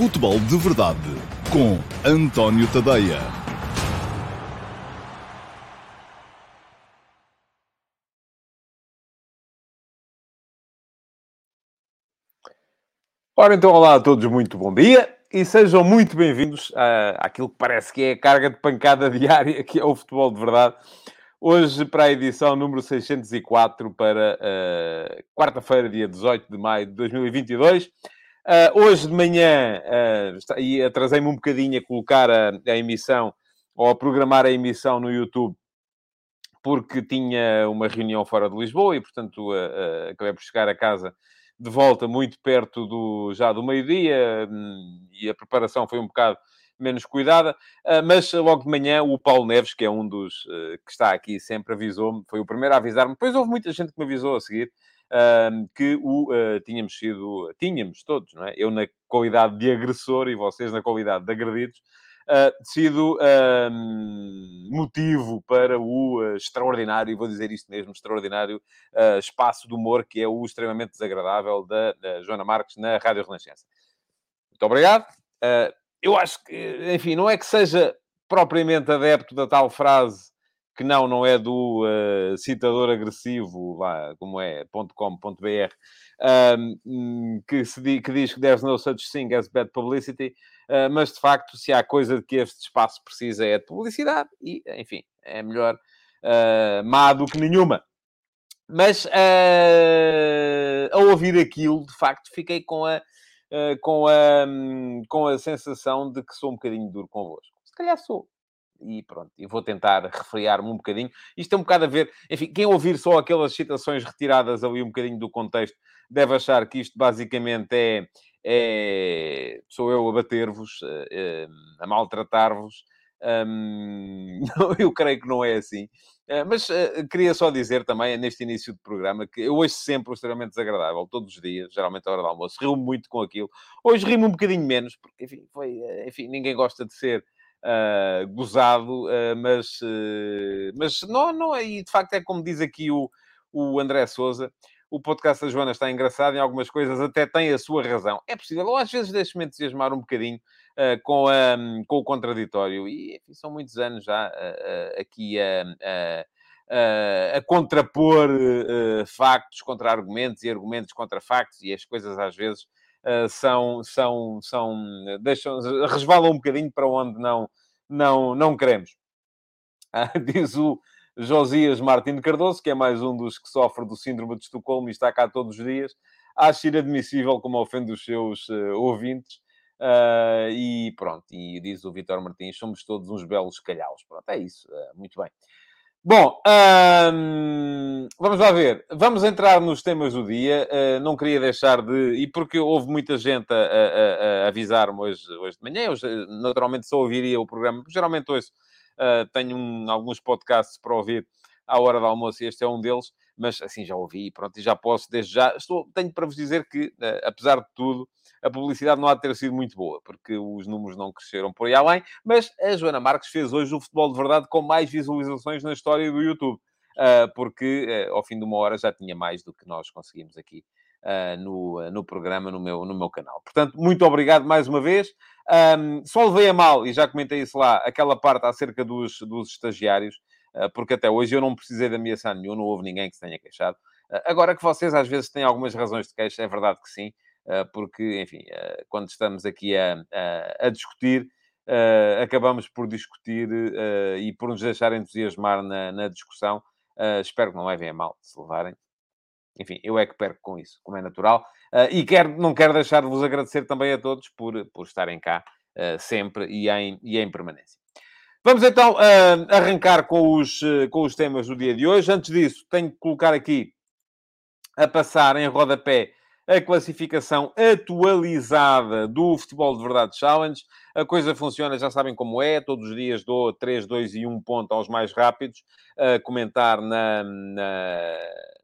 Futebol de Verdade com António Tadeia. Ora, então, olá a todos, muito bom dia e sejam muito bem-vindos àquilo que parece que é a carga de pancada diária, que é o futebol de verdade. Hoje, para a edição número 604, para uh, quarta-feira, dia 18 de maio de 2022. Uh, hoje de manhã, uh, e atrasei-me um bocadinho a colocar a, a, emissão, ou a programar a emissão no YouTube, porque tinha uma reunião fora de Lisboa e, portanto, uh, acabei por chegar a casa de volta muito perto do, já do meio-dia, um, e a preparação foi um bocado menos cuidada, mas logo de manhã o Paulo Neves, que é um dos que está aqui sempre, avisou-me, foi o primeiro a avisar-me, depois houve muita gente que me avisou a seguir, que o uh, tínhamos sido, tínhamos todos, não é? Eu na qualidade de agressor e vocês na qualidade de agredidos, uh, sido motivo para o uh, extraordinário, vou dizer isto mesmo, extraordinário espaço de humor que é o extremamente desagradável da, da Joana Marques na Rádio Renascença. Muito obrigado. eu acho que, enfim, não é que seja propriamente adepto da tal frase que não, não é do uh, citador agressivo, lá, como é, .com.br, um, que, se que diz que there's no such thing as bad publicity, uh, mas de facto, se há coisa de que este espaço precisa é de publicidade, e, enfim, é melhor uh, má do que nenhuma. Mas uh, ao ouvir aquilo, de facto, fiquei com a, com, a, um, com a sensação de que sou um bocadinho duro convosco. Se calhar sou e pronto, e vou tentar refriar-me um bocadinho. Isto tem um bocado a ver, enfim, quem ouvir só aquelas citações retiradas ali um bocadinho do contexto, deve achar que isto basicamente é, é sou eu a bater-vos, a, eh, a maltratar-vos. Um, eu creio que não é assim. Uh, mas uh, queria só dizer também, neste início de programa, que eu hoje sempre extremamente desagradável, todos os dias, geralmente à hora do almoço, rio muito com aquilo. Hoje rimo um bocadinho menos, porque, enfim, foi, enfim ninguém gosta de ser uh, gozado, uh, mas, uh, mas não, não e de facto é como diz aqui o, o André Souza, o podcast da Joana está engraçado em algumas coisas, até tem a sua razão. É possível, ou às vezes deixo-me entusiasmar um bocadinho uh, com, a, com o contraditório, e enfim, são muitos anos já uh, aqui a, a contrapor factos contra argumentos e argumentos contra factos, e as coisas às vezes são, são, são, deixam, resvalam um bocadinho para onde não, não, não queremos. Ah, diz o Josias Martins Cardoso, que é mais um dos que sofre do síndrome de Estocolmo e está cá todos os dias. Acho inadmissível como ofende os seus uh, ouvintes. Uh, e pronto, e diz o Vitor Martins, somos todos uns belos calhaus. Pronto, é isso. Uh, muito bem. Bom, hum, vamos lá ver. Vamos entrar nos temas do dia. Uh, não queria deixar de. E porque houve muita gente a, a, a avisar-me hoje, hoje de manhã, eu naturalmente só ouviria o programa, geralmente hoje uh, tenho um, alguns podcasts para ouvir à hora do almoço e este é um deles, mas assim já ouvi pronto, e já posso desde já. Estou, tenho para vos dizer que, uh, apesar de tudo, a publicidade não há de ter sido muito boa, porque os números não cresceram por aí além, mas a Joana Marques fez hoje o futebol de verdade com mais visualizações na história do YouTube, uh, porque uh, ao fim de uma hora já tinha mais do que nós conseguimos aqui. No, no programa, no meu, no meu canal. Portanto, muito obrigado mais uma vez. Um, só levei a mal, e já comentei isso lá, aquela parte acerca dos, dos estagiários, porque até hoje eu não precisei de ameaçar nenhum, não houve ninguém que se tenha queixado. Uh, agora que vocês às vezes têm algumas razões de queixa, é verdade que sim, eh, porque, enfim, quando estamos aqui a, a, a discutir, acabamos por discutir e por nos deixar entusiasmar na, na discussão. espero que não levem a mal se levarem. Enfim, eu é que perco com isso, como é natural. e quero, não quero deixar de vos agradecer também a todos por, por estarem cá sempre e em, e em permanência. Vamos então uh, arrancar com os, uh, com os temas do dia de hoje. Antes disso, tenho que colocar aqui a passar em rodapé a classificação atualizada do Futebol de Verdade Challenge. A coisa funciona, já sabem como é, todos os dias dou 3, 2 e 1 ponto aos mais rápidos, a comentar na, na,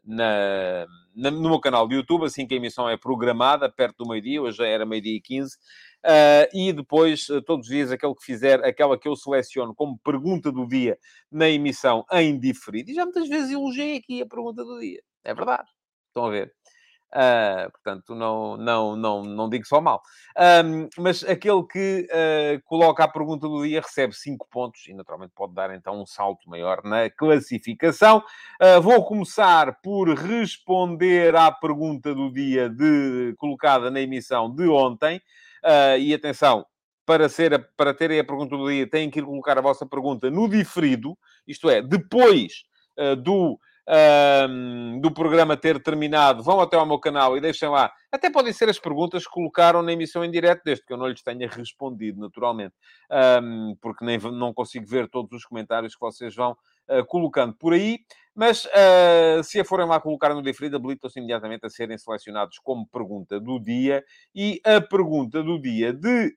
na, no meu canal de YouTube, assim que a emissão é programada, perto do meio-dia, hoje já era meio-dia e 15. Uh, e depois, uh, todos os dias, aquele que fizer, aquela que eu seleciono como pergunta do dia na emissão em diferido. E já muitas vezes elogiei aqui a pergunta do dia. É verdade. Estão a ver? Uh, portanto, não, não, não, não digo só mal. Um, mas aquele que uh, coloca a pergunta do dia recebe 5 pontos e, naturalmente, pode dar então um salto maior na classificação. Uh, vou começar por responder à pergunta do dia de, colocada na emissão de ontem. E atenção, para, ser a, para terem a pergunta do dia, têm que ir colocar a vossa pergunta no diferido, isto é, depois do um, do programa ter terminado, vão até ao meu canal e deixem lá. Até podem ser as perguntas que colocaram na emissão em direto, desde que eu não lhes tenha respondido, naturalmente, um, porque nem não consigo ver todos os comentários que vocês vão uh, colocando por aí. Mas uh, se a forem lá colocar no diferido, habilitam-se imediatamente a serem selecionados como pergunta do dia. E a pergunta do dia de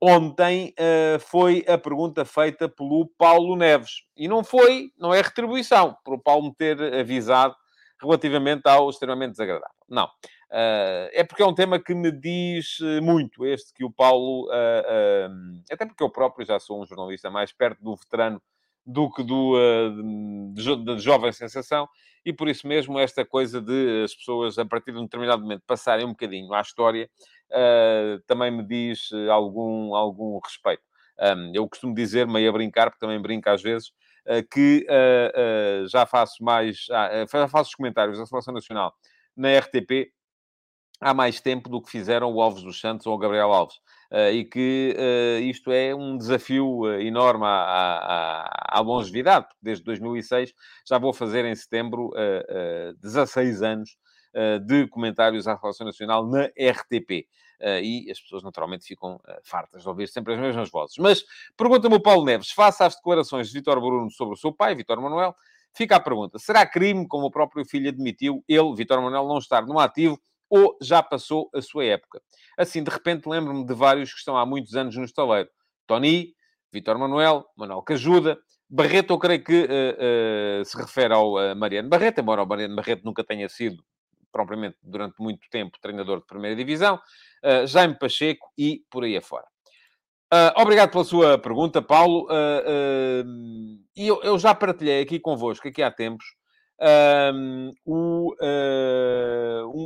ontem uh, foi a pergunta feita pelo Paulo Neves. E não foi, não é retribuição, por o Paulo me ter avisado relativamente ao extremamente desagradável. Não. Uh, é porque é um tema que me diz eh, muito, este que o Paulo... Até porque eu próprio já sou um jornalista mais perto do veterano do que do, da jovem sensação, e por isso mesmo esta coisa de as pessoas, a partir de um determinado momento, passarem um bocadinho à história, uh, também me diz eh, algum, algum respeito. Um, eu costumo dizer, meio a brincar, porque também brinco às vezes, uh, que uh, já faço mais, já faço os comentários da Seleção Nacional na RTP há mais tempo do que fizeram o Alves dos Santos ou o Gabriel Alves. Uh, e que uh, isto é um desafio uh, enorme à, à, à, longevidade, porque desde 2006 já vou fazer em setembro 16 anos de comentários à Relação Nacional na RTP. e as pessoas naturalmente ficam fartas de ouvir sempre as mesmas vozes. Mas pergunta-me o Paulo Neves, face às declarações de Vitor Bruno sobre o seu pai, Vitor Manuel, fica a pergunta: será crime, como o próprio filho admitiu, ele, Vitor Manuel, não estar no ativo ou já passou a sua época? Assim, de repente, lembro-me de vários que estão há muitos anos no estaleiro. Tony, Vitor Manuel, Manuel Cajuda, Barreto, eu creio que uh, uh, se refere ao uh, Mariano Barreto, embora o Mariano Barreto nunca tenha sido, propriamente, durante muito tempo, treinador de primeira divisão, Jaime Pacheco e por aí afora. obrigado pela sua pergunta, Paulo. e eu, eu, já partilhei aqui convosco, aqui há tempos,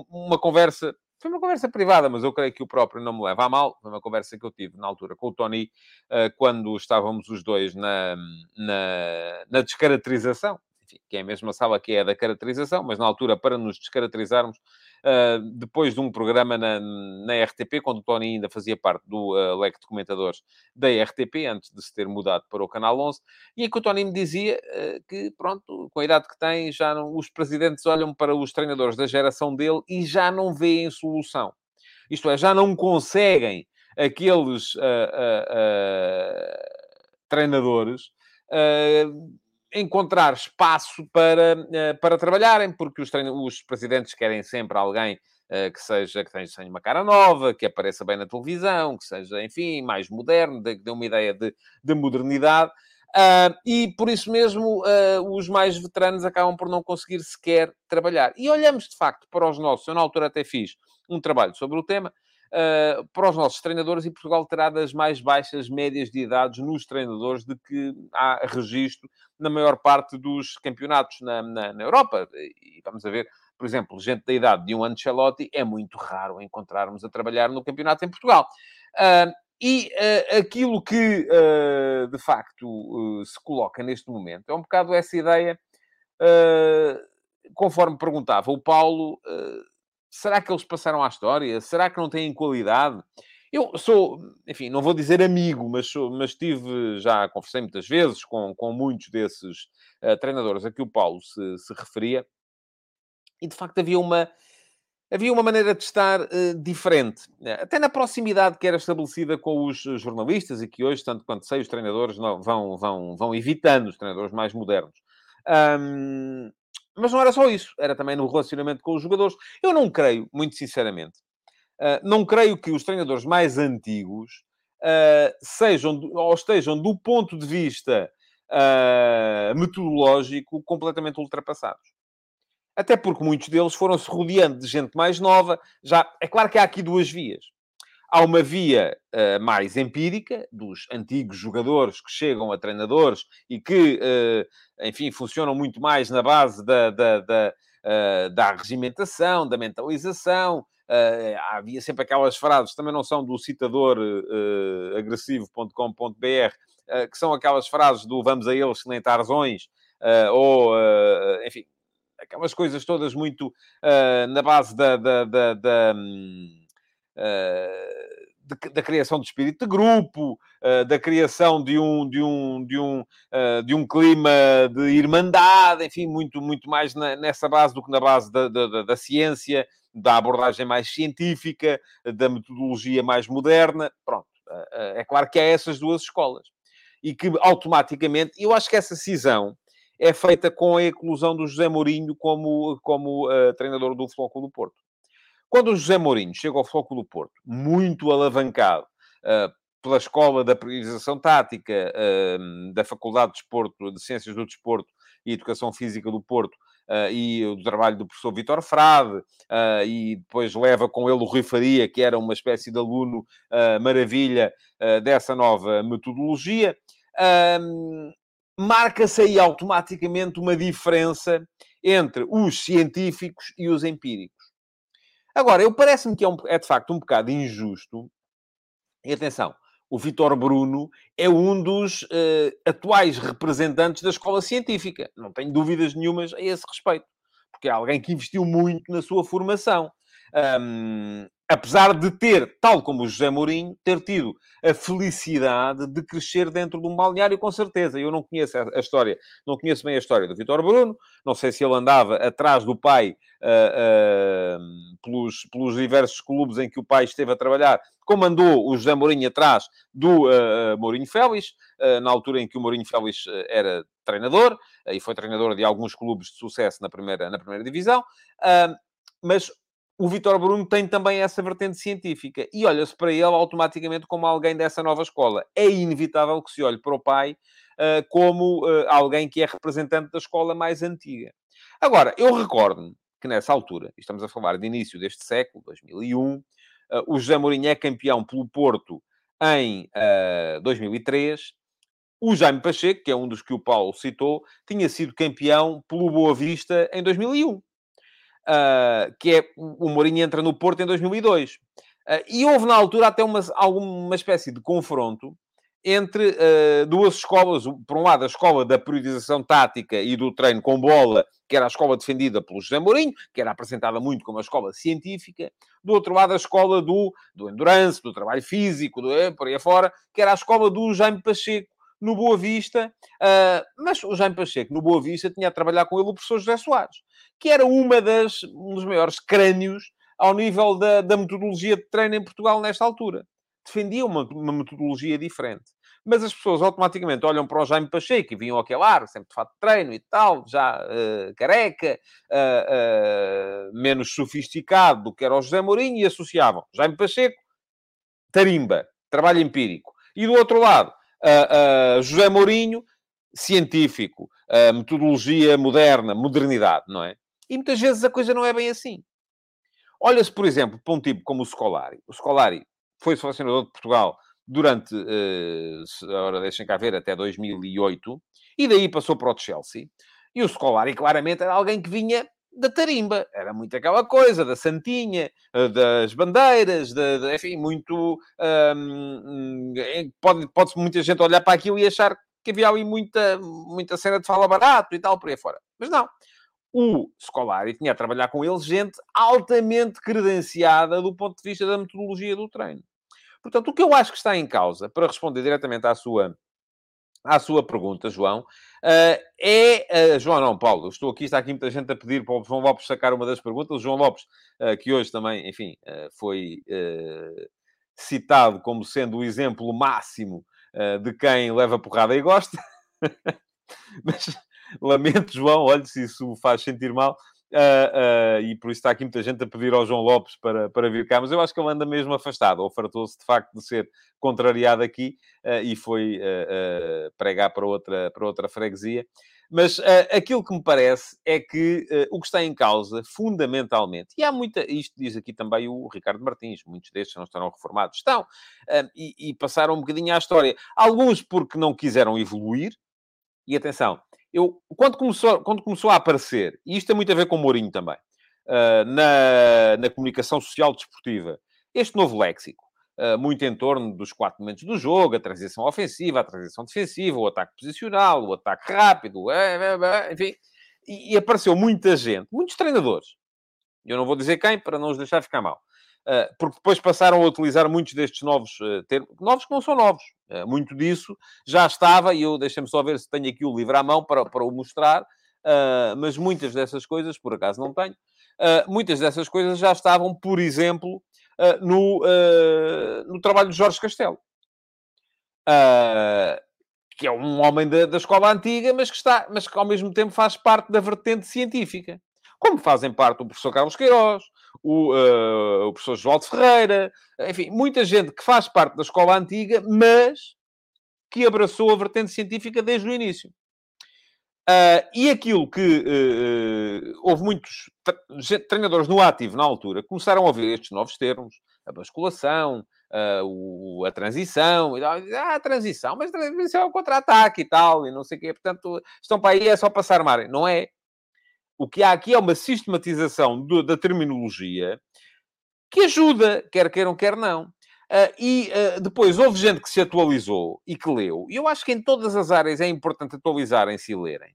uma conversa foi uma conversa privada, mas eu creio que o próprio não me leva a mal. Foi uma conversa que eu tive na altura com o Tony, uh, quando estávamos os dois na, na, na descaracterização, que é a mesma sala que é a da caracterização, mas na altura, para nos descaracterizarmos, depois de um programa na, na RTP, quando o Tony ainda fazia parte do uh, leque de comentadores da RTP, antes de se ter mudado para o Canal 11, e em que o Tony me dizia uh, que, pronto, com a idade que tem, já não, os presidentes olham para os treinadores da geração dele e já não veem solução. Isto é, já não conseguem aqueles treinadores encontrar espaço para, eh, para trabalharem, porque os, os presidentes querem sempre alguém uh, que seja que tenha uma cara nova, que apareça bem na televisão, que seja, enfim, mais moderno, que dê uma ideia de, de modernidade. Uh, e por isso mesmo uh, os mais veteranos acabam por não conseguir sequer trabalhar. E olhamos de facto para os nossos, eu na altura até fiz um trabalho sobre o tema, uh, para os nossos treinadores e Portugal terá das mais baixas médias de idades nos treinadores de que há registro na maior parte dos campeonatos na, na, na Europa. E vamos a ver, por exemplo, gente da idade de um Ancelotti é muito raro encontrarmos a trabalhar no campeonato em Portugal. Uh, e uh, aquilo que, uh, de facto, se coloca neste momento é um bocado essa ideia, conforme perguntava o Paulo, será que eles passaram à história? Será que não têm qualidade? Eu sou, enfim, não vou dizer amigo, mas, mas tive, já conversei muitas vezes com, com muitos desses uh, treinadores a que o Paulo se, se referia, e de facto havia uma, havia uma maneira de estar uh, diferente. Até na proximidade que era estabelecida com os jornalistas e que hoje, tanto quanto sei, os treinadores não, vão, vão, vão evitando, os treinadores mais modernos. Um, mas não era só isso, era também no relacionamento com os jogadores. Eu não creio, muito sinceramente, uh, não creio que os treinadores mais antigos uh, sejam ou estejam do ponto de vista uh, metodológico completamente ultrapassados. Até porque muitos deles foram se rodeando de gente mais nova. Já é claro que há aqui duas vias. Há uma via uh, mais empírica, dos antigos jogadores que chegam a treinadores e que, uh, enfim, funcionam muito mais na base da, da, da, da regimentação, da mentalização. havia sempre aquelas frases, também não são do citador agressivo.com.br, que são aquelas frases do vamos a eles nem tarzões, ou, enfim, aquelas coisas todas muito uh, na base da, da, da, da, uh, da, criação de espírito de grupo, uh, da criação de um, de um, de um, de um clima de irmandade, enfim, muito, muito mais na, nessa base do que na base da, da, da ciência, da abordagem mais científica, da metodologia mais moderna. Pronto, é claro que há essas duas escolas. E que automaticamente, eu acho que essa cisão é feita com a eclosão do José Mourinho como, como uh, treinador do Flóculo do Porto. Quando o José Mourinho chega ao Flóculo do Porto, muito alavancado uh, pela escola da priorização tática uh, da Faculdade de Desporto, de Ciências do Desporto e Educação Física do Porto, Uh, e o trabalho do professor Vitor Frade, uh, e depois leva com ele o Rui Faria, que era uma espécie de aluno uh, maravilha dessa nova metodologia marca-se aí automaticamente uma diferença entre os científicos e os empíricos. Agora, eu parece-me que é, um, é, de facto um bocado injusto. E atenção, o Vitor Bruno é um dos uh, atuais representantes da escola científica. Não tenho dúvidas nenhumas a esse respeito. Porque é alguém que investiu muito na sua formação. Um, apesar de ter, tal como o José Mourinho, ter tido a felicidade de crescer dentro de um balneário, com certeza. Eu não conheço a história, não conheço bem a história do Vitor Bruno, não sei se ele andava atrás do pai uh, uh, pelos, pelos diversos clubes em que o pai esteve a trabalhar, como andou o José Mourinho atrás do uh, Mourinho Félix, na altura em que o Mourinho Félix era treinador, e foi treinador de alguns clubes de sucesso na primeira, na primeira divisão. mas o Vitor Bruno tem também essa vertente científica e olha-se para ele automaticamente como alguém dessa nova escola. É inevitável que se olhe para o pai uh, como uh, alguém que é representante da escola mais antiga. Agora, eu recordo-me que nessa altura, estamos a falar de início deste século, 2001, uh, eh, o José Mourinho é campeão pelo Porto em 2003. O Jaime Pacheco, que é um dos que o Paulo citou, tinha sido campeão pelo Boa Vista em 2001 uh, que é o Mourinho entra no Porto em 2002. Uh, ah, e houve na altura até uma, alguma espécie de confronto entre uh, duas escolas. Por um lado, a escola da periodização tática e do treino com bola, que era a escola defendida pelo José Mourinho, que era apresentada muito como a escola científica. Do outro lado, a escola do, do endurance, do trabalho físico, do, por aí afora, que era a escola do Jaime Pacheco, no Boa Vista, uh, mas o Jaime Pacheco, no Boa Vista, tinha a trabalhar com ele o professor José Soares, que era uma das, um dos maiores crânios ao nível da, da metodologia de treino em Portugal nesta altura. Defendia uma, uma metodologia diferente. Mas as pessoas automaticamente olham para o Jaime Pacheco e vinham aquele ar, sempre de fato de treino e tal, já uh, careca, uh, menos sofisticado do que era o José Mourinho, e associavam Jaime Pacheco, tarimba, trabalho empírico. E do outro lado, uh, José Mourinho, científico, metodologia moderna, modernidade, não é? E muitas vezes a coisa não é bem assim. Olha-se, por exemplo, para um tipo como o Scolari. O Scolari foi selecionador de Portugal durante, uh, deixem cá ver, até 2008, e daí passou para o Chelsea. E o Scolari, claramente, era alguém que vinha da tarimba. Era muito aquela coisa da santinha, eh, das bandeiras, de, de enfim, muito... Um, pode, pode muita gente olhar para aquilo e achar que havia ali muita, muita cena de fala barato e tal, por aí fora. Mas não. O Scolari tinha a trabalhar com eles gente altamente credenciada do ponto de vista da metodologia do treino. Portanto, o que eu acho que está em causa, para responder diretamente à sua, à sua pergunta, João, Uh, é, uh, João, não, Paulo, estou aqui, está aqui muita gente a pedir para o João Lopes sacar uma das perguntas. O João Lopes, uh, que hoje também, enfim, foi citado como sendo o exemplo máximo de quem leva porrada e gosta. Mas lamento, João, olhe se isso faz sentir mal. Uh, uh, e por isso está aqui muita gente a pedir ao João Lopes para, para vir cá, mas eu acho que ele anda mesmo afastado, ou fartou-se de facto de ser contrariado aqui uh, e foi pregar para outra, para outra freguesia. Mas aquilo que me parece é que o que está em causa, fundamentalmente, e há muita, isto diz aqui também o Ricardo Martins, muitos destes não estarão reformados, estão, e, e passaram um bocadinho à história. Alguns porque não quiseram evoluir, e atenção, eu, quando, começou, quando começou a aparecer, e isto tem muito a ver com o Mourinho também, uh, na, na comunicação social desportiva, este novo léxico, uh, muito em torno dos quatro momentos do jogo, a transição ofensiva, a transição defensiva, o ataque posicional, o ataque rápido, enfim, e, e apareceu muita gente, muitos treinadores, eu não vou dizer quem, para não os deixar ficar mal, porque depois passaram a utilizar muitos destes novos uh, termos, novos que não são novos. Uh, muito disso já estava, e eu deixem-me só ver se tenho aqui o livro à mão para, para o mostrar, mas muitas dessas coisas, por acaso não tenho, muitas dessas coisas já estavam, por exemplo, no, no trabalho de Jorge Castelo. que é um homem da, da escola antiga, mas que, está, mas que ao mesmo tempo faz parte da vertente científica como fazem parte o professor Carlos Queiroz, o, uh, o professor João Ferreira, enfim, muita gente que faz parte da escola antiga, mas que abraçou a vertente científica desde o início. Uh, e aquilo que uh, houve muitos treinadores no ativo na altura começaram a ouvir estes novos termos, a basculação, o, a transição, ah, a transição, mas a transição é o contra-ataque e tal, e não sei o quê, portanto, estão para aí, é só passar mar. Não é. O que há aqui é uma sistematização do, da terminologia que ajuda, quer queiram, quer não. Uh, e uh, depois houve gente que se atualizou e que leu. E eu acho que em todas as áreas é importante atualizarem-se e lerem.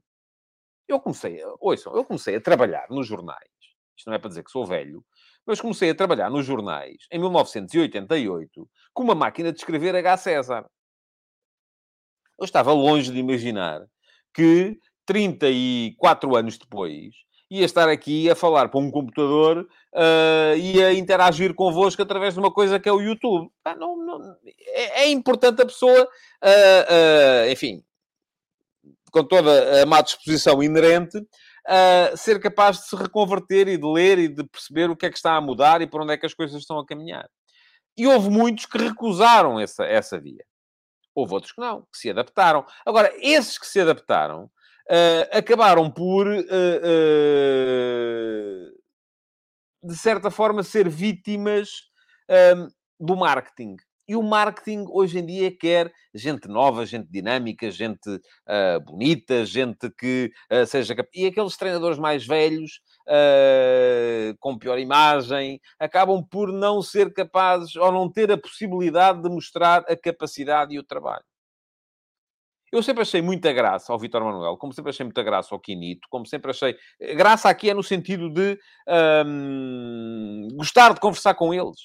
Eu comecei, ouçam, eu comecei a trabalhar nos jornais. Isto não é para dizer que sou velho, mas comecei a trabalhar nos jornais em 1988 com uma máquina de escrever H. César. Eu estava longe de imaginar que 34 anos depois, ia estar aqui a falar para um computador uh, e a interagir convosco através de uma coisa que é o YouTube. Ah, não, não, é, é, importante a pessoa, uh, uh, enfim, com toda a má disposição inerente, ser capaz de se reconverter e de ler e de perceber o que é que está a mudar e para onde é que as coisas estão a caminhar. E houve muitos que recusaram essa, essa via. Houve outros que não, que se adaptaram. Agora, esses que se adaptaram uh, acabaram por, uh, uh, de certa forma, ser vítimas do marketing. E o marketing hoje em dia quer gente nova, gente dinâmica, gente uh, bonita, gente que uh, seja. E aqueles treinadores mais velhos, uh, com pior imagem, acabam por não ser capazes ou não ter a possibilidade de mostrar a capacidade e o trabalho. Eu sempre achei muita graça ao Vitor Manuel, como sempre achei muita graça ao Quinito, como sempre achei. Graça aqui é no sentido de um, gostar de conversar com eles.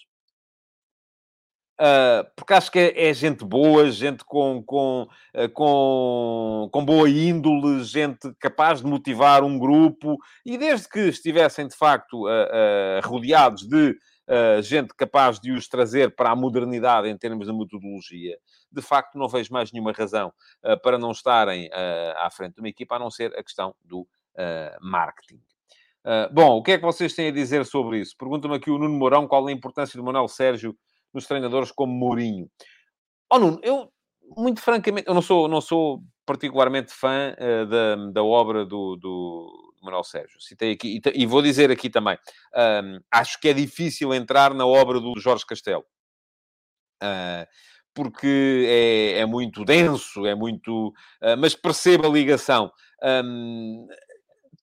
Uh, porque acho que é, é, gente boa, gente com, com, uh, com, com boa índole, gente capaz de motivar um grupo, e desde que estivessem de facto uh, rodeados de uh, gente capaz de os trazer para a modernidade em termos de metodologia, de facto não vejo mais nenhuma razão uh, para não estarem uh, à frente de uma equipa, a não ser a questão do marketing. bom, o que é que vocês têm a dizer sobre isso? Pergunta-me aqui o Nuno Mourão qual a importância do Manuel Sérgio nos treinadores como Mourinho. Oh, Nuno, eu, muito francamente, eu não sou, não sou particularmente fã da, da obra do, do, Manuel Sérgio. Citei aqui, e, e vou dizer aqui também, um, acho que é difícil entrar na obra do Jorge Castelo. Uh, porque é, é, muito denso, é muito... Uh, mas perceba a ligação. Um,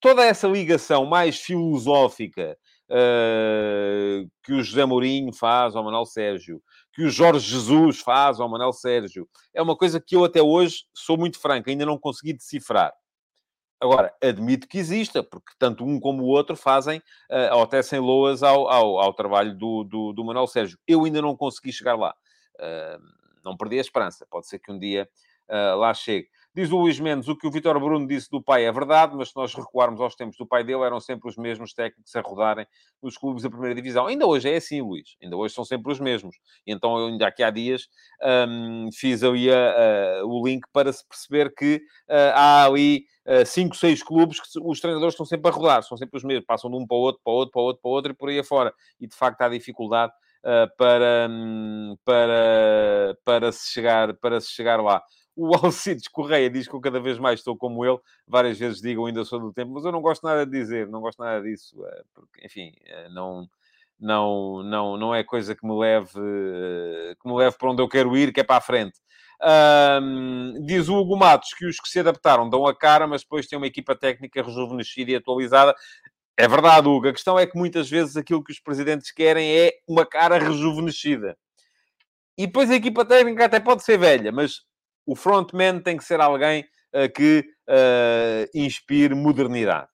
toda essa ligação mais filosófica uh, que o José Mourinho faz ao Manuel Sérgio, que o Jorge Jesus faz ao Manuel Sérgio, é uma coisa que eu até hoje, sou muito franco, ainda não consegui decifrar. Agora, admito que exista, porque tanto um como o outro fazem uh, ou tecem loas ao, ao, ao trabalho do, do, do, Manuel Sérgio. Eu ainda não consegui chegar lá. Uh, não perdi a esperança. Pode ser que um dia uh, lá chegue. Diz o Luís Mendes, o que o Vitor Bruno disse do pai é verdade, mas se nós recuarmos aos tempos do pai dele, eram sempre os mesmos técnicos a rodarem nos clubes da primeira divisão. Ainda hoje é assim, Luís. Ainda hoje são sempre os mesmos. Então, eu ainda aqui há dias um, fiz ali uh, o link para se perceber que uh, há ali uh, cinco, seis clubes que os treinadores estão sempre a rodar. São sempre os mesmos. Passam de um para o outro, para o outro, para o outro, para o outro e por aí afora. E, de facto, há dificuldade para, hum, para, para, se chegar, para se chegar lá. O Alcides Correia diz que eu cada vez mais estou como ele. Várias vezes digo ainda sou do tempo, mas eu não gosto nada de dizer, não gosto nada disso, eh, porque, enfim, eh, não, não, não, não é coisa que me leve, eh, que me leve para onde eu quero ir, que é para a frente. Um, diz o Hugo Matos que os que se adaptaram dão a cara, mas depois têm uma equipa técnica rejuvenescida e atualizada. É verdade, Hugo. A questão é que muitas vezes aquilo que os presidentes querem é uma cara rejuvenescida. E depois a equipa técnica até pode ser velha, mas o frontman tem que ser alguém uh, que uh, inspire modernidade.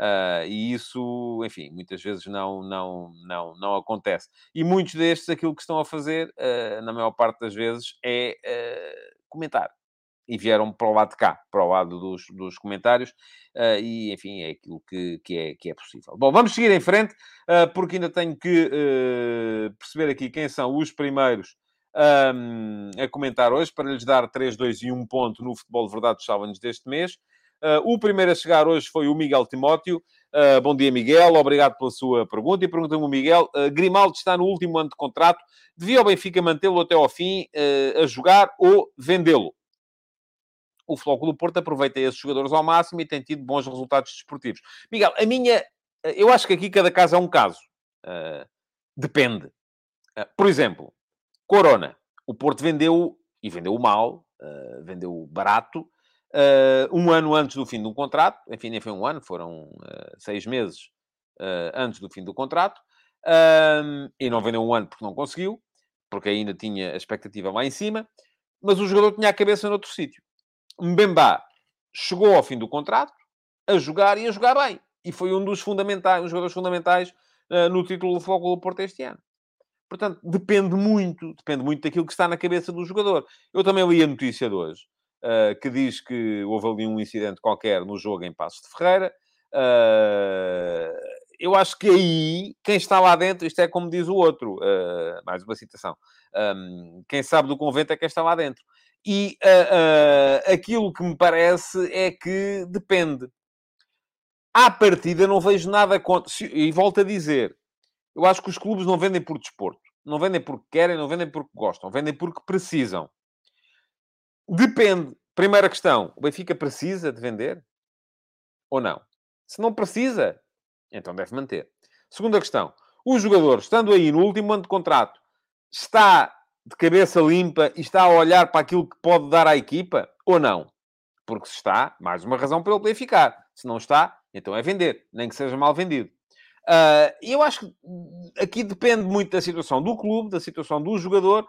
Uh, e isso, enfim, muitas vezes não, não, não, não acontece. E muitos destes, aquilo que estão a fazer, na maior parte das vezes, é comentar. E vieram para o lado de cá, para o lado dos, dos comentários, e enfim, é aquilo que, que, é, que é possível. Bom, vamos seguir em frente, porque ainda tenho que perceber aqui quem são os primeiros um, a comentar hoje, para lhes dar 3, 2 e 1 ponto no Futebol de Verdade dos deste mês. Uh, o primeiro a chegar hoje foi o Miguel Timóteo. Uh, bom dia, Miguel. Obrigado pela sua pergunta. E pergunta-me o Miguel: uh, Grimaldo está no último ano de contrato. Devia o Benfica mantê-lo até ao fim a jogar ou vendê-lo? O Flóculo do Porto aproveita esses jogadores ao máximo e tem tido bons resultados desportivos. Miguel, a minha... Eu acho que aqui cada caso é um caso. depende. por exemplo, Corona. O Porto vendeu, e vendeu mal, vendeu barato, Uh, um ano antes do fim do contrato, enfim, nem foi um ano, foram uh, seis meses uh, antes do fim do contrato, e não vendeu um ano porque não conseguiu, porque ainda tinha a expectativa lá em cima, mas o jogador tinha a cabeça noutro sítio. Mbemba chegou ao fim do contrato, a jogar e a jogar bem, e foi um dos fundamentais, um dos jogadores fundamentais no título do Foco do Porto este ano. Portanto, depende muito, depende muito daquilo que está na cabeça do jogador. Eu também li a notícia de hoje, uh, que diz que houve ali um incidente qualquer no jogo em Passos de Ferreira. Uh, eu acho que aí, quem está lá dentro, isto é como diz o outro, uh, mais uma citação, um, quem sabe do convento é quem está lá dentro. E aquilo que me parece é que depende. À partida, não vejo nada contra. E volto a dizer, eu acho que os clubes não vendem por desporto. Não vendem porque querem, não vendem porque gostam. Vendem porque precisam. Depende. Primeira questão: o Benfica precisa de vender ou não? Se não precisa, então deve manter. Segunda questão: o jogador, estando aí no último ano de contrato, está de cabeça limpa e está a olhar para aquilo que pode dar à equipa ou não? Porque se está, mais uma razão para ele poder ficar. Se não está, então é vender, nem que seja mal vendido. Uh, eu acho que aqui depende muito da situação do clube, da situação do jogador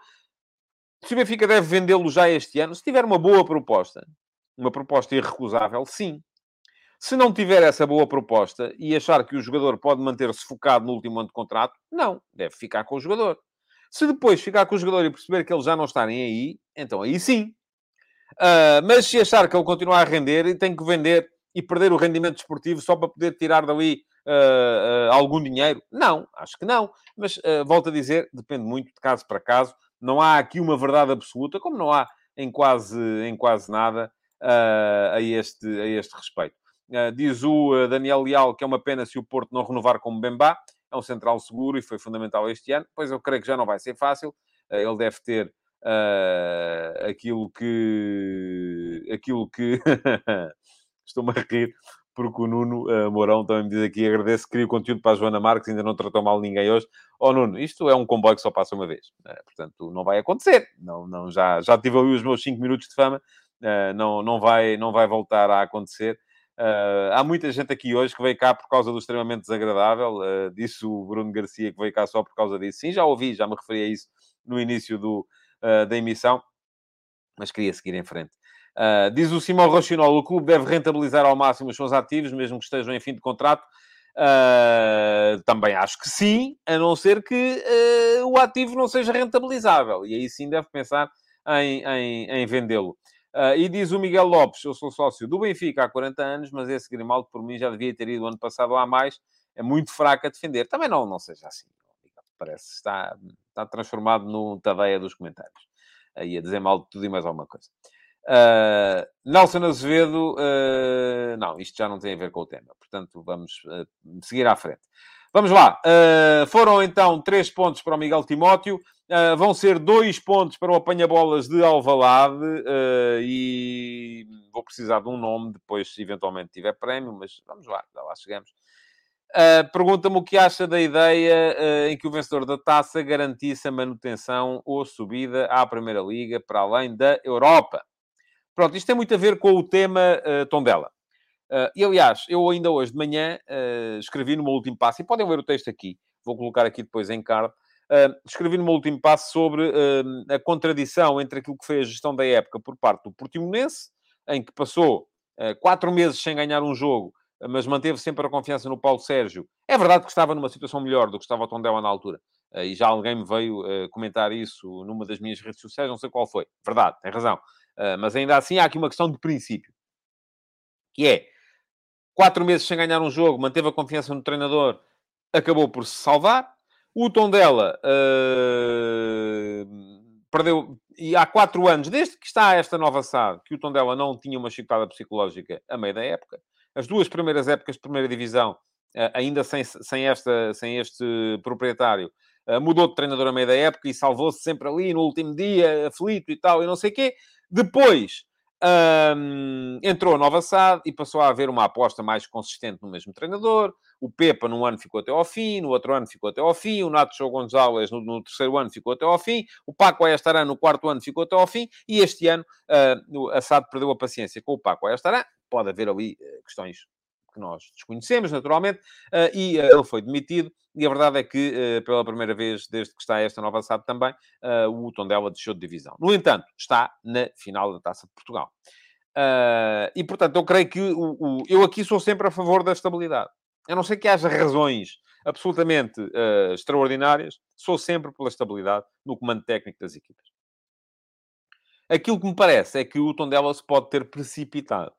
se o Benfica deve vendê-lo já este ano, se tiver uma boa proposta, uma proposta irrecusável, sim. Se não tiver essa boa proposta e achar que o jogador pode manter-se focado no último ano de contrato, não, deve ficar com o jogador. Se depois ficar com o jogador e perceber que eles já não estarem aí, então aí sim. Uh, mas se achar que ele continua a render, e tem que vender e perder o rendimento desportivo só para poder tirar dali uh, uh, algum dinheiro, não, acho que não. Mas volto a dizer, depende muito de caso para caso. Não há aqui uma verdade absoluta, como não há em quase, em quase nada a, este, a este respeito. Diz o Daniel Leal que é uma pena se o Porto não renovar como Bembá. É um central seguro e foi fundamental este ano. Pois eu creio que já não vai ser fácil. ele deve ter aquilo que... Aquilo que... Estou-me a rir porque o Nuno uh, Mourão também me diz aqui, agradeço que cria o conteúdo para a Joana Marques, ainda não tratou mal ninguém hoje. Oh Nuno, isto é um comboio que só passa uma vez, uh, portanto não vai acontecer. Não, não, já, já tive ali os meus 5 minutos de fama, uh, não, não, vai, não vai voltar a acontecer. Há muita gente aqui hoje que veio cá por causa do extremamente desagradável, disse o Bruno Garcia que veio cá só por causa disso. Sim, já ouvi, já me referi a isso no início do, da emissão, mas queria seguir em frente. Uh, diz o Simão Rochinol, o clube deve rentabilizar ao máximo os seus ativos, mesmo que estejam em fim de contrato. Uh, também acho que sim, a não ser que uh, o ativo não seja rentabilizável. E aí sim deve pensar em, em, em vendê-lo. E diz o Miguel Lopes, eu sou sócio do Benfica há 40 anos, mas esse Grimaldo, por mim, já devia ter ido ano passado há mais. É muito fraco a defender. Também não, não seja assim. Parece está, está transformado no tadeia dos comentários. Aí a dizer mal de tudo e mais alguma coisa. Uh, Nelson Azevedo, uh, não, isto já não tem a ver com o tema, portanto vamos uh, seguir à frente. Vamos lá, foram então três pontos para o Miguel Timóteo, vão ser dois pontos para o apanha-bolas de Alvalade e vou precisar de um nome depois, se eventualmente tiver prémio, mas vamos lá, já lá chegamos. Uh, Pergunta-me o que acha da ideia uh, em que o vencedor da taça garantisse a manutenção ou subida à Primeira Liga para além da Europa. Pronto, isto tem muito a ver com o tema uh, Tondela. Uh, e, aliás, eu ainda hoje de manhã escrevi no meu último passo, e podem ver o texto aqui, vou colocar aqui depois em card, escrevi no meu último passo sobre a contradição entre aquilo que foi a gestão da época por parte do Portimonense, em que passou quatro meses sem ganhar um jogo, mas manteve sempre a confiança no Paulo Sérgio. É verdade que estava numa situação melhor do que estava o Tondela na altura. Uh, e já alguém me veio uh, comentar isso numa das minhas redes sociais, não sei qual foi. Verdade, tem razão. Uh, mas ainda assim há aqui uma questão de princípio. Que é, quatro meses sem ganhar um jogo, manteve a confiança no treinador, acabou por se salvar. O Tondela perdeu... E há quatro anos, desde que está esta nova SAD, que o Tondela não tinha uma chicotada psicológica a meio da época, as duas primeiras épocas de primeira divisão, eh, ainda sem, sem, esta, sem este proprietário, eh, mudou de treinador a meio da época e salvou-se sempre ali no último dia, aflito e tal, e não sei o quê. Depois um, entrou a nova SAD e passou a haver uma aposta mais consistente no mesmo treinador. O Pepa, num ano, ficou até ao fim, no outro ano, ficou até ao fim. O Nacho Gonzalez, no, no terceiro ano, ficou até ao fim. O Paco Ayastaran, no quarto ano, ficou até ao fim. E este ano, uh, a SAD perdeu a paciência com o Paco Ayastaran. Pode haver ali uh, questões que nós desconhecemos, naturalmente, uh, e uh, ele foi demitido, e a verdade é que, uh, pela primeira vez desde que está esta nova SAD também, o Tondela deixou de divisão. No entanto, está na final da Taça de Portugal. e, portanto, eu creio que o, o, eu aqui sou sempre a favor da estabilidade. A não ser que haja razões absolutamente extraordinárias, sou sempre pela estabilidade no comando técnico das equipas. Aquilo que me parece é que o Tondela se pode ter precipitado.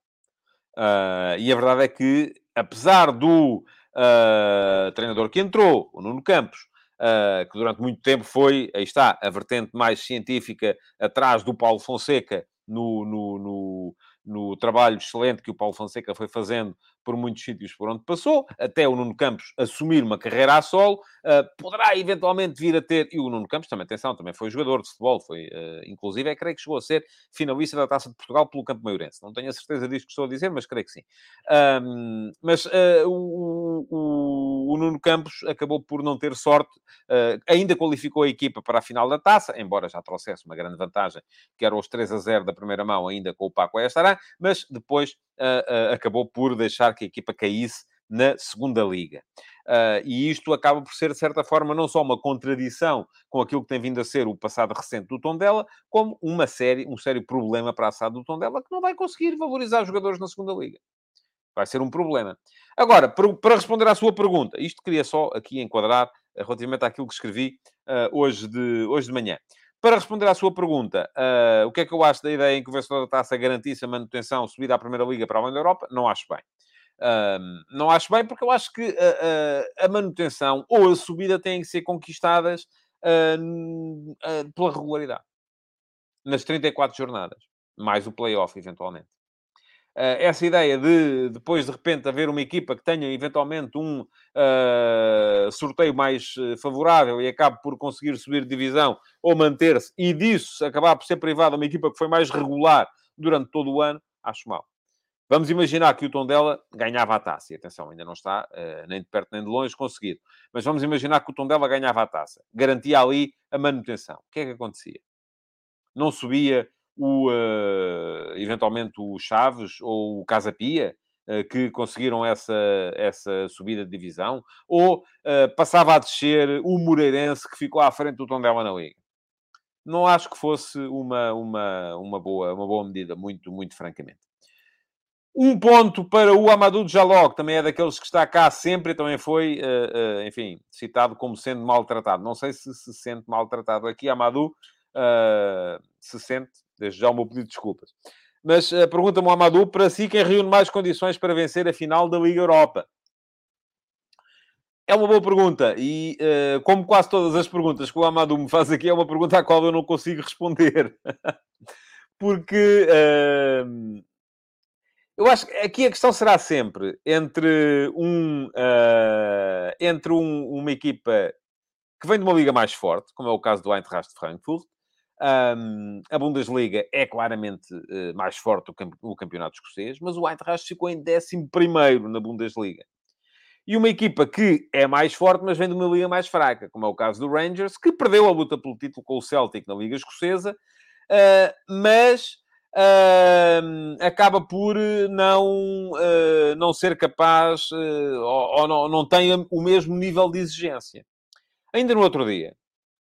Uh, e a verdade é que, apesar do uh, treinador que entrou, o Nuno Campos, uh, que durante muito tempo foi, aí está, a vertente mais científica atrás do Paulo Fonseca no, no, no, no trabalho excelente que o Paulo Fonseca foi fazendo por muitos sítios por onde passou, até o Nuno Campos assumir uma carreira a solo, uh, poderá eventualmente vir a ter, e o Nuno Campos também, atenção, também foi jogador de futebol, foi, uh, inclusive, é, creio que chegou a ser finalista da Taça de Portugal pelo Campo Maiorense. Não tenho a certeza disso que estou a dizer, mas creio que sim. Um, mas uh, o, o, o, Nuno Campos acabou por não ter sorte, ainda qualificou a equipa para a final da Taça, embora já trouxesse uma grande vantagem, que era os 3 a 0 da primeira mão, ainda com o Paco Estará, mas depois uh, acabou por deixar que a equipa caísse na segunda liga. Uh, e isto acaba por ser, de certa forma, não só uma contradição com aquilo que tem vindo a ser o passado recente do Tondela, como uma série, um sério problema para a SAD do Tondela, que não vai conseguir valorizar os jogadores na segunda liga. Vai ser um problema. Agora, para responder à sua pergunta, isto queria só aqui enquadrar relativamente àquilo que escrevi uh, hoje, de, hoje de manhã. Para responder à sua pergunta, uh, o que é que eu acho da ideia em que o vencedor da taça garantisse a manutenção subida à Primeira Liga para além da Europa? Não acho bem. Uh, não acho bem porque eu acho que uh, a manutenção ou a subida têm que ser conquistadas pela regularidade. Nas 34 jornadas. Mais o play-off, eventualmente. Eh, essa ideia de depois de repente haver uma equipa que tenha eventualmente um uh, sorteio mais eh, favorável e acabe por conseguir subir divisão ou manter-se e disso acabar por ser privada uma equipa que foi mais regular durante todo o ano, acho mal. Vamos imaginar que o Tondela ganhava a taça. E atenção, ainda não está uh, nem de perto nem de longe conseguido. Mas vamos imaginar que o Tondela ganhava a taça. Garantia ali a manutenção. O que é que acontecia? Não subia o, uh, eventualmente o Chaves ou o Casa Pia, uh, que conseguiram essa, essa subida de divisão, ou uh, passava a descer o Moreirense, que ficou à frente do Tondela na Liga. Não acho que fosse uma, uma, uma, boa, uma boa medida, muito, muito francamente. Um ponto para o Amadou Jaló, que também é daqueles que está cá sempre e também foi, enfim, citado como sendo maltratado. Não sei se se sente maltratado aqui, Amadou se sente, Desde já o meu pedido de desculpas. Mas uh, pergunta-me o Amadou, para si, quem reúne mais condições para vencer a final da Liga Europa? É uma boa pergunta e, uh, como quase todas as perguntas que o Amadou me faz aqui, é uma pergunta à qual eu não consigo responder. Porque uh, eu acho que aqui a questão será sempre entre, um, uh, entre um, uma equipa que vem de uma liga mais forte, como é o caso do Eintracht Frankfurt, um, a Bundesliga é claramente uh, mais forte do que o campeonato escocês, mas o Eintracht ficou em 11 na Bundesliga. E uma equipa que é mais forte, mas vem de uma liga mais fraca, como é o caso do Rangers, que perdeu a luta pelo título com o Celtic na Liga Escocesa, uh, mas uh, acaba por não, uh, não ser capaz ou, ou, não, não tem o mesmo nível de exigência. Ainda no outro dia,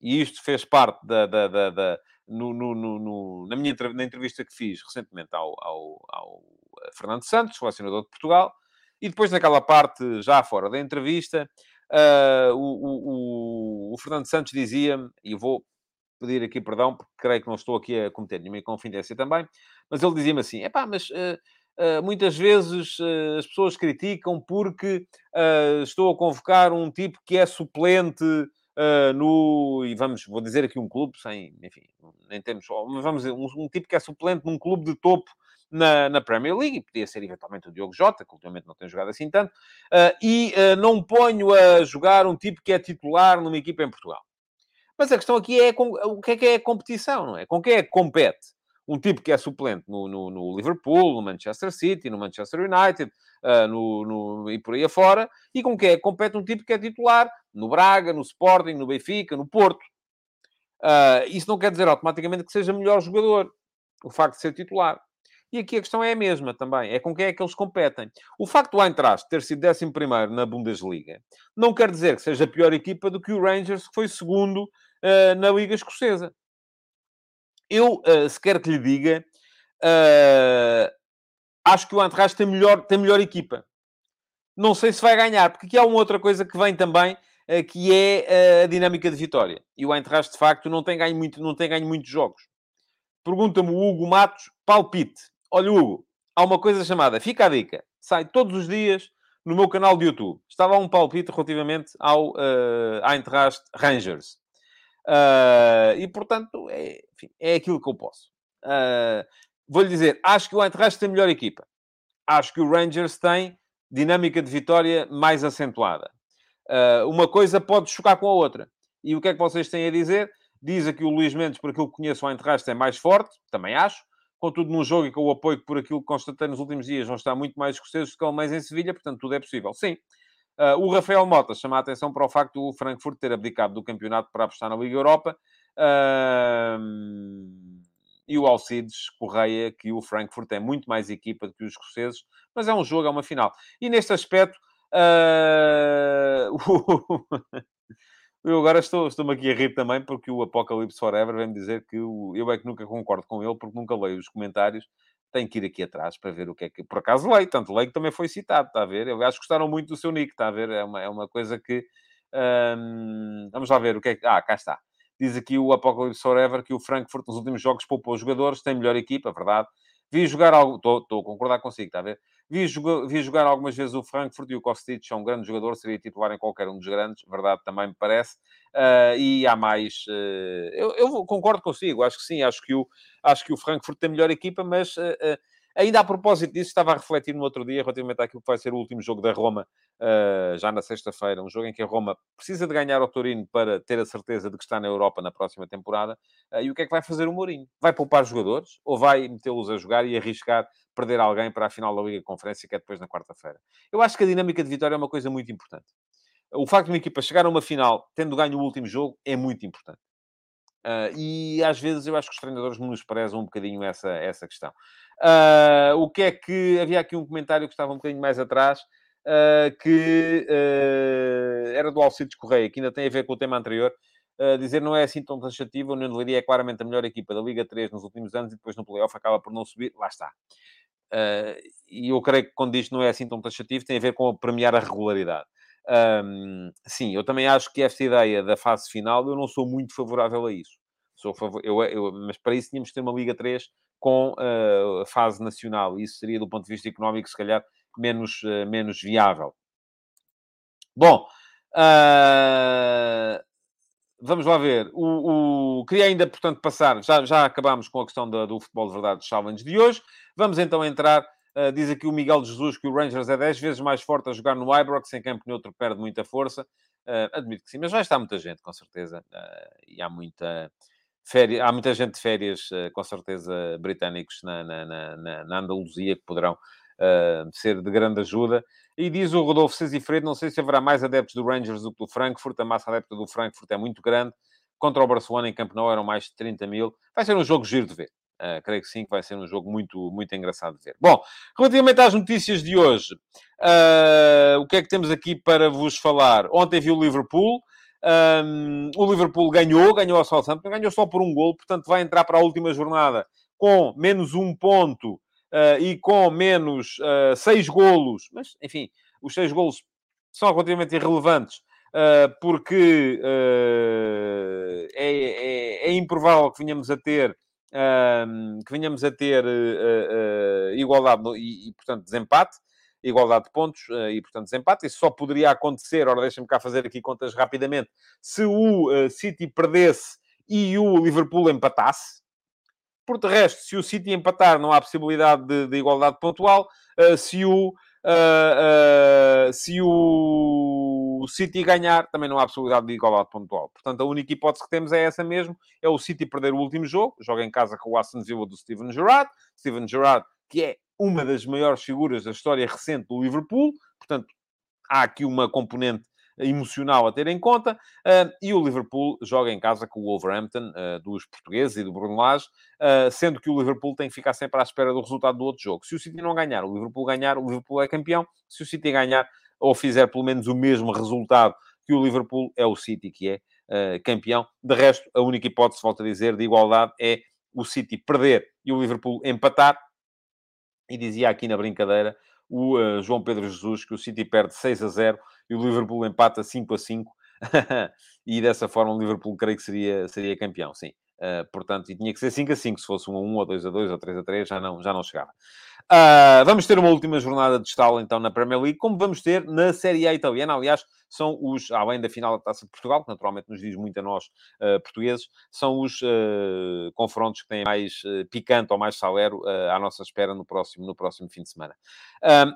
e isto fez parte da, da, da, da no, no, no, na minha na entrevista que fiz recentemente ao, ao, ao Fernando Santos, selecionador de Portugal, e depois naquela parte já fora da entrevista, uh, o, o, o, Fernando Santos dizia-me, e vou pedir aqui perdão, porque creio que não estou aqui a cometer nenhuma inconfidência também, mas ele dizia-me assim, epá, mas... Uh, Uh, muitas vezes uh, as pessoas criticam porque uh, estou a convocar um tipo que é suplente uh, no. E vamos, vou dizer aqui um clube, sem. Enfim, nem temos. Vamos dizer, um, um tipo que é suplente num clube de topo na, na, Premier League, podia ser eventualmente o Diogo Jota, que ultimamente não tem jogado assim tanto, uh, e uh, não ponho a jogar um tipo que é titular numa equipa em Portugal. Mas a questão aqui é com, o que é que é a competição, não é? Com quem é que compete? Um tipo que é suplente no, no, no, Liverpool, no Manchester City, no Manchester United, uh, no, no, e por aí afora, e com quem é compete um tipo que é titular no Braga, no Sporting, no Benfica, no Porto. Uh, isso não quer dizer automaticamente que seja melhor jogador, o facto de ser titular. E aqui a questão é a mesma também, é com quem é que eles competem. O facto do Eintracht ter sido 11 na Bundesliga não quer dizer que seja a pior equipa do que o Rangers, que foi segundo uh, na Liga Escocesa. Eu, uh, se quer que lhe diga, uh, acho que o Antrax tem melhor, tem melhor equipa. Não sei se vai ganhar, porque aqui há uma outra coisa que vem também, uh, que é a dinâmica de vitória. E o Eintracht, de facto, não tem ganho, muito, não tem ganho muitos jogos. Pergunta-me o Hugo Matos, palpite. Olha, Hugo, há uma coisa chamada Fica a Dica. Sai todos os dias no meu canal de YouTube. Estava um palpite relativamente ao uh, Eintracht Rangers. Uh, e, portanto, é, enfim, é aquilo que eu posso. Uh, Vou-lhe dizer, acho que o Eintracht tem melhor equipa. Acho que o Rangers tem dinâmica de vitória mais acentuada. Uh, uma coisa pode chocar com a outra. E o que é que vocês têm a dizer? Diz aqui o Luís Mendes, por aquilo que conheço, o Eintracht é mais forte. Também acho. Contudo, num jogo e com o apoio por aquilo que constatei nos últimos dias, vão estar muito mais escoceses do que alemães em Sevilha. Portanto, tudo é possível. Sim. Uh, o Rafael Mota chama a atenção para o facto do Frankfurt ter abdicado do campeonato para apostar na Liga Europa. Uh, e o Alcides Correia, que o Frankfurt é muito mais equipa do que os escoceses, mas é um jogo, é uma final. E neste aspecto, uh, eu agora estou, estou-me aqui a rir também, porque o Apocalypse Forever vem dizer que eu é que nunca concordo com ele, porque nunca leio os comentários tenho que ir aqui atrás para ver o que é que. Por acaso leio, tanto leio que também foi citado, está a ver? Que gostaram muito do seu nick, está a ver? É uma, é uma coisa que. Hum, vamos lá ver o que é que. Ah, cá está. Diz aqui o Apocalypse Forever que o Frankfurt nos últimos jogos poupou os jogadores, tem melhor equipa, verdade. Vi jogar algo. Estou a concordar consigo, está a ver? Vi, vi jogar algumas vezes o Frankfurt e o Kostic é um grande jogador, seria titular em qualquer um dos grandes, verdade, também me parece. Uh, e há mais. Uh, eu, eu, concordo consigo, acho que sim, acho que o, acho que o Frankfurt tem melhor equipa, mas. Uh, Ainda a propósito disso, estava a refletir no outro dia, relativamente àquilo que vai ser o último jogo da Roma, uh, já na sexta-feira, um jogo em que a Roma precisa de ganhar ao Torino para ter a certeza de que está na Europa na próxima temporada. Uh, e o que é que vai fazer o Mourinho? Vai poupar jogadores ou vai metê-los a jogar e arriscar perder alguém para a final da Liga de Conferência, que é depois na quarta-feira? Eu acho que a dinâmica de vitória é uma coisa muito importante. O facto de uma equipa chegar a uma final tendo ganho o último jogo é muito importante. Uh, e às vezes eu acho que os treinadores menosprezam um bocadinho essa, essa questão. Uh, o que é que. Havia aqui um comentário que estava um bocadinho mais atrás, uh, que era do Alcides Correia, que ainda tem a ver com o tema anterior. dizer não é assim tão taxativo, o Nuno Leiria é claramente a melhor equipa da Liga 3 nos últimos anos e depois no playoff acaba por não subir, lá está. e eu creio que quando diz não é assim tão taxativo, tem a ver com premiar a regularidade. Um, sim, eu também acho que esta ideia da fase final, eu não sou muito favorável a isso. Sou favor... eu, eu, mas para isso tínhamos de ter uma Liga 3 com uh, a fase nacional. Isso seria, do ponto de vista económico, se calhar, menos, uh, menos viável. Bom, uh, vamos lá ver. O, o, Queria ainda, portanto, passar... Já, já acabámos com a questão do Futebol de Verdade Challenge de hoje. Vamos então entrar Uh, diz aqui o Miguel Jesus que o Rangers é 10 vezes mais forte a jogar no Ibrox, em campo neutro perde muita força. Uh, admito que sim, mas vai estar muita gente, com certeza. E há muita, férias, há muita gente de férias, com certeza, britânicos na, na, na, na Andaluzia, que poderão ser de grande ajuda. E diz o Rodolfo Sesifredo, não sei se haverá mais adeptos do Rangers do que do Frankfurt. A massa adepta do Frankfurt é muito grande. Contra o Barcelona em Camp Nou eram mais de 30 mil. Vai ser um jogo giro de ver. Uh, creio que sim, que vai ser um jogo muito, muito engraçado de ver. Bom, relativamente às notícias de hoje, uh, o que é que temos aqui para vos falar? Ontem vi o Liverpool. Um, o Liverpool ganhou, ganhou ao Southampton, ganhou só por um gol, portanto vai entrar para a última jornada com menos um ponto uh, e com menos seis golos. Mas, enfim, os seis golos são relativamente irrelevantes, uh, porque uh, é, é, é, improvável que venhamos a ter uh, que venhamos a ter igualdade e, e, portanto, desempate, igualdade de pontos e, portanto, desempate. Isso só poderia acontecer, ora, deixa-me cá fazer aqui contas rapidamente, se o City perdesse e o Liverpool empatasse. Por de resto, se o City empatar, não há possibilidade de, de igualdade pontual. se o Uh, uh, se o City ganhar, também não há possibilidade de igualdade pontual. Portanto, a única hipótese que temos é essa mesmo: é o City perder o último jogo. Joga em casa com o Aston Villa do Steven Gerrard. Steven Gerrard, que é uma das maiores figuras da história recente do Liverpool. Portanto, há aqui uma componente emocional a ter em conta. Uh, e o Liverpool joga em casa com o Wolverhampton, uh, dos portugueses e do Bruno Lage, uh, sendo que o Liverpool tem que ficar sempre à espera do resultado do outro jogo. Se o City não ganhar, o Liverpool ganhar, o Liverpool é campeão. Se o City ganhar, ou fizer pelo menos o mesmo resultado que o Liverpool, é o City que é campeão. De resto, a única hipótese, volto a dizer, de igualdade é o City perder e o Liverpool empatar. E dizia aqui na brincadeira o uh, João Pedro Jesus que o City perde 6 a 0 e o Liverpool empata 5 a 5. e dessa forma o Liverpool creio que seria, seria campeão, sim. Uh, portanto, e tinha que ser 5 a 5, se fosse 1 a 1, ou 2 a 2, ou 3 a 3, já não, já não chegava. Uh, vamos ter uma última jornada de estalo, então, na Premier League, como vamos ter na Série A italiana. Aliás, são os, além da final da Taça de Portugal, que naturalmente nos diz muito a nós, uh, portugueses, são os uh, confrontos que têm mais picante ou mais salero à nossa espera no próximo, no próximo fim de semana.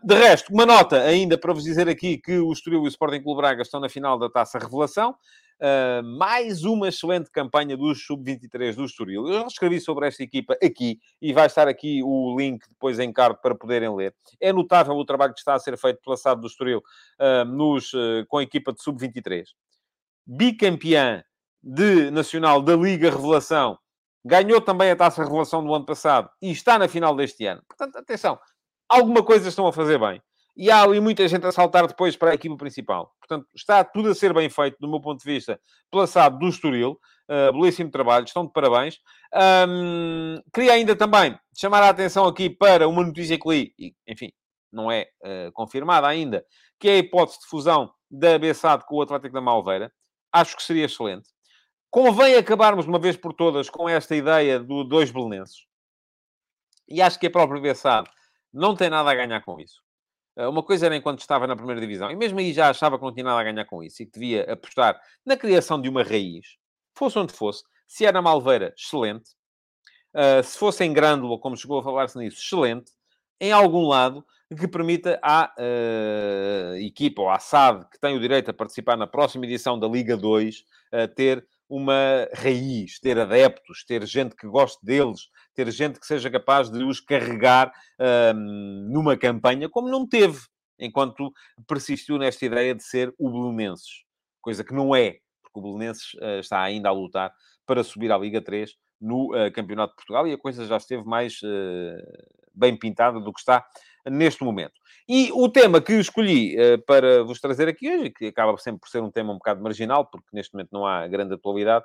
de resto, uma nota ainda para vos dizer aqui que o Estoril e o Sporting Clube Braga estão na final da Taça Revelação. Uh, mais uma excelente campanha dos sub-23 do Estoril. Eu já escrevi sobre esta equipa aqui e vai estar aqui o link depois em card para poderem ler. É notável o trabalho que está a ser feito pela SAD do Estoril uh, nos, uh, com a equipa de sub-23. Bicampeã de Nacional da Liga Revelação. Ganhou também a Taça Revelação do ano passado e está na final deste ano. Portanto, atenção, alguma coisa estão a fazer bem e há ali muita gente a saltar depois para a equipa principal. Portanto, está tudo a ser bem feito, do meu ponto de vista, pela SAD do Estoril. Uh, belíssimo trabalho, estão de parabéns. Um, queria ainda também chamar a atenção aqui para uma notícia que li, e, enfim, não é uh, confirmada ainda, que é a hipótese de fusão da BSAD com o Atlético da Malveira. Acho que seria excelente. Convém acabarmos, uma vez por todas, com esta ideia do dois belenenses. E acho que a própria BSAD não tem nada a ganhar com isso. Eh, uma coisa era enquanto estava na primeira divisão, e mesmo aí já achava que não tinha nada a ganhar com isso e que devia apostar na criação de uma raiz, fosse onde fosse. Se era Malveira, excelente. Uh, se fosse em Grândola, como chegou a falar-se nisso, excelente. Em algum lado que permita à uh, equipa ou à SAD, que tem o direito a participar na próxima edição da Liga 2, uh, ter uma raiz, ter adeptos, ter gente que goste deles, ter gente que seja capaz de os carregar um, numa campanha, como não teve, enquanto persistiu nesta ideia de ser o Belenenses. Coisa que não é, porque o Belenenses uh, está ainda a lutar para subir à Liga 3 no uh, Campeonato de Portugal e a coisa já esteve mais uh, bem pintada do que está neste momento. E o tema que escolhi uh, para vos trazer aqui hoje, que acaba sempre por ser um tema um bocado marginal, porque neste momento não há grande atualidade,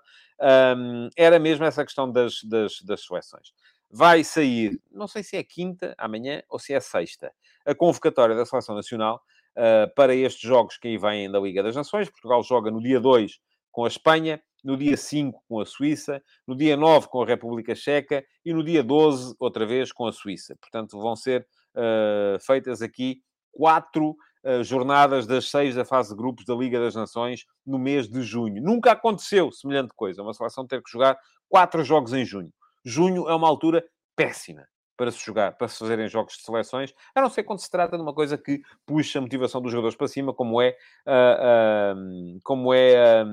um, era mesmo essa questão das, das, das seleções. Vai sair, não sei se é quinta, amanhã, ou se é sexta, a convocatória da Seleção Nacional uh, para estes jogos que aí vêm da Liga das Nações. Portugal joga no dia 2 com a Espanha, no dia 5 com a Suíça, no dia 9 com a República Checa e no dia 12, outra vez, com a Suíça. Portanto, vão ser uh, feitas aqui quatro uh, jornadas das seis da fase de grupos da Liga das Nações no mês de junho. Nunca aconteceu semelhante coisa, uma seleção ter que jogar quatro jogos em junho. Junho é uma altura péssima para se jogar, para se fazerem jogos de seleções, a não ser quando se trata de uma coisa que puxa a motivação dos jogadores para cima, como é, uh, como é,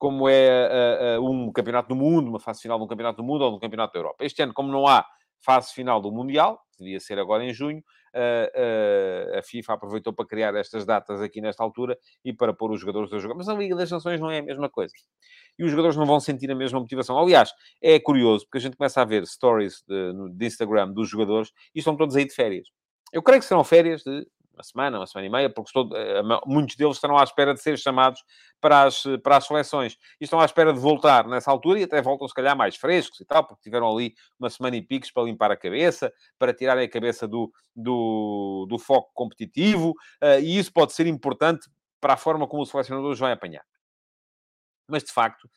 como é uh, um campeonato do mundo, uma fase final de um campeonato do mundo ou de um campeonato da Europa. Este ano, como não há fase final do Mundial, devia ser agora em junho, uh, uh, a FIFA aproveitou para criar estas datas aqui nesta altura e para pôr os jogadores a jogar. Mas a Liga das Nações não é a mesma coisa. E os jogadores não vão sentir a mesma motivação. Aliás, é curioso, porque a gente começa a ver stories de, de Instagram dos jogadores e estão todos aí de férias. Eu creio que serão férias de uma semana, uma semana e meia, porque estou, eh, muitos deles estarão à espera de ser chamados para as, para as seleções. E estão à espera de voltar nessa altura e até voltam, se calhar, mais frescos e tal, porque tiveram ali uma semana e picos para limpar a cabeça, para tirarem a cabeça do, do, do foco competitivo, uh, e isso pode ser importante para a forma como o selecionador os vai apanhar. Mas, de facto,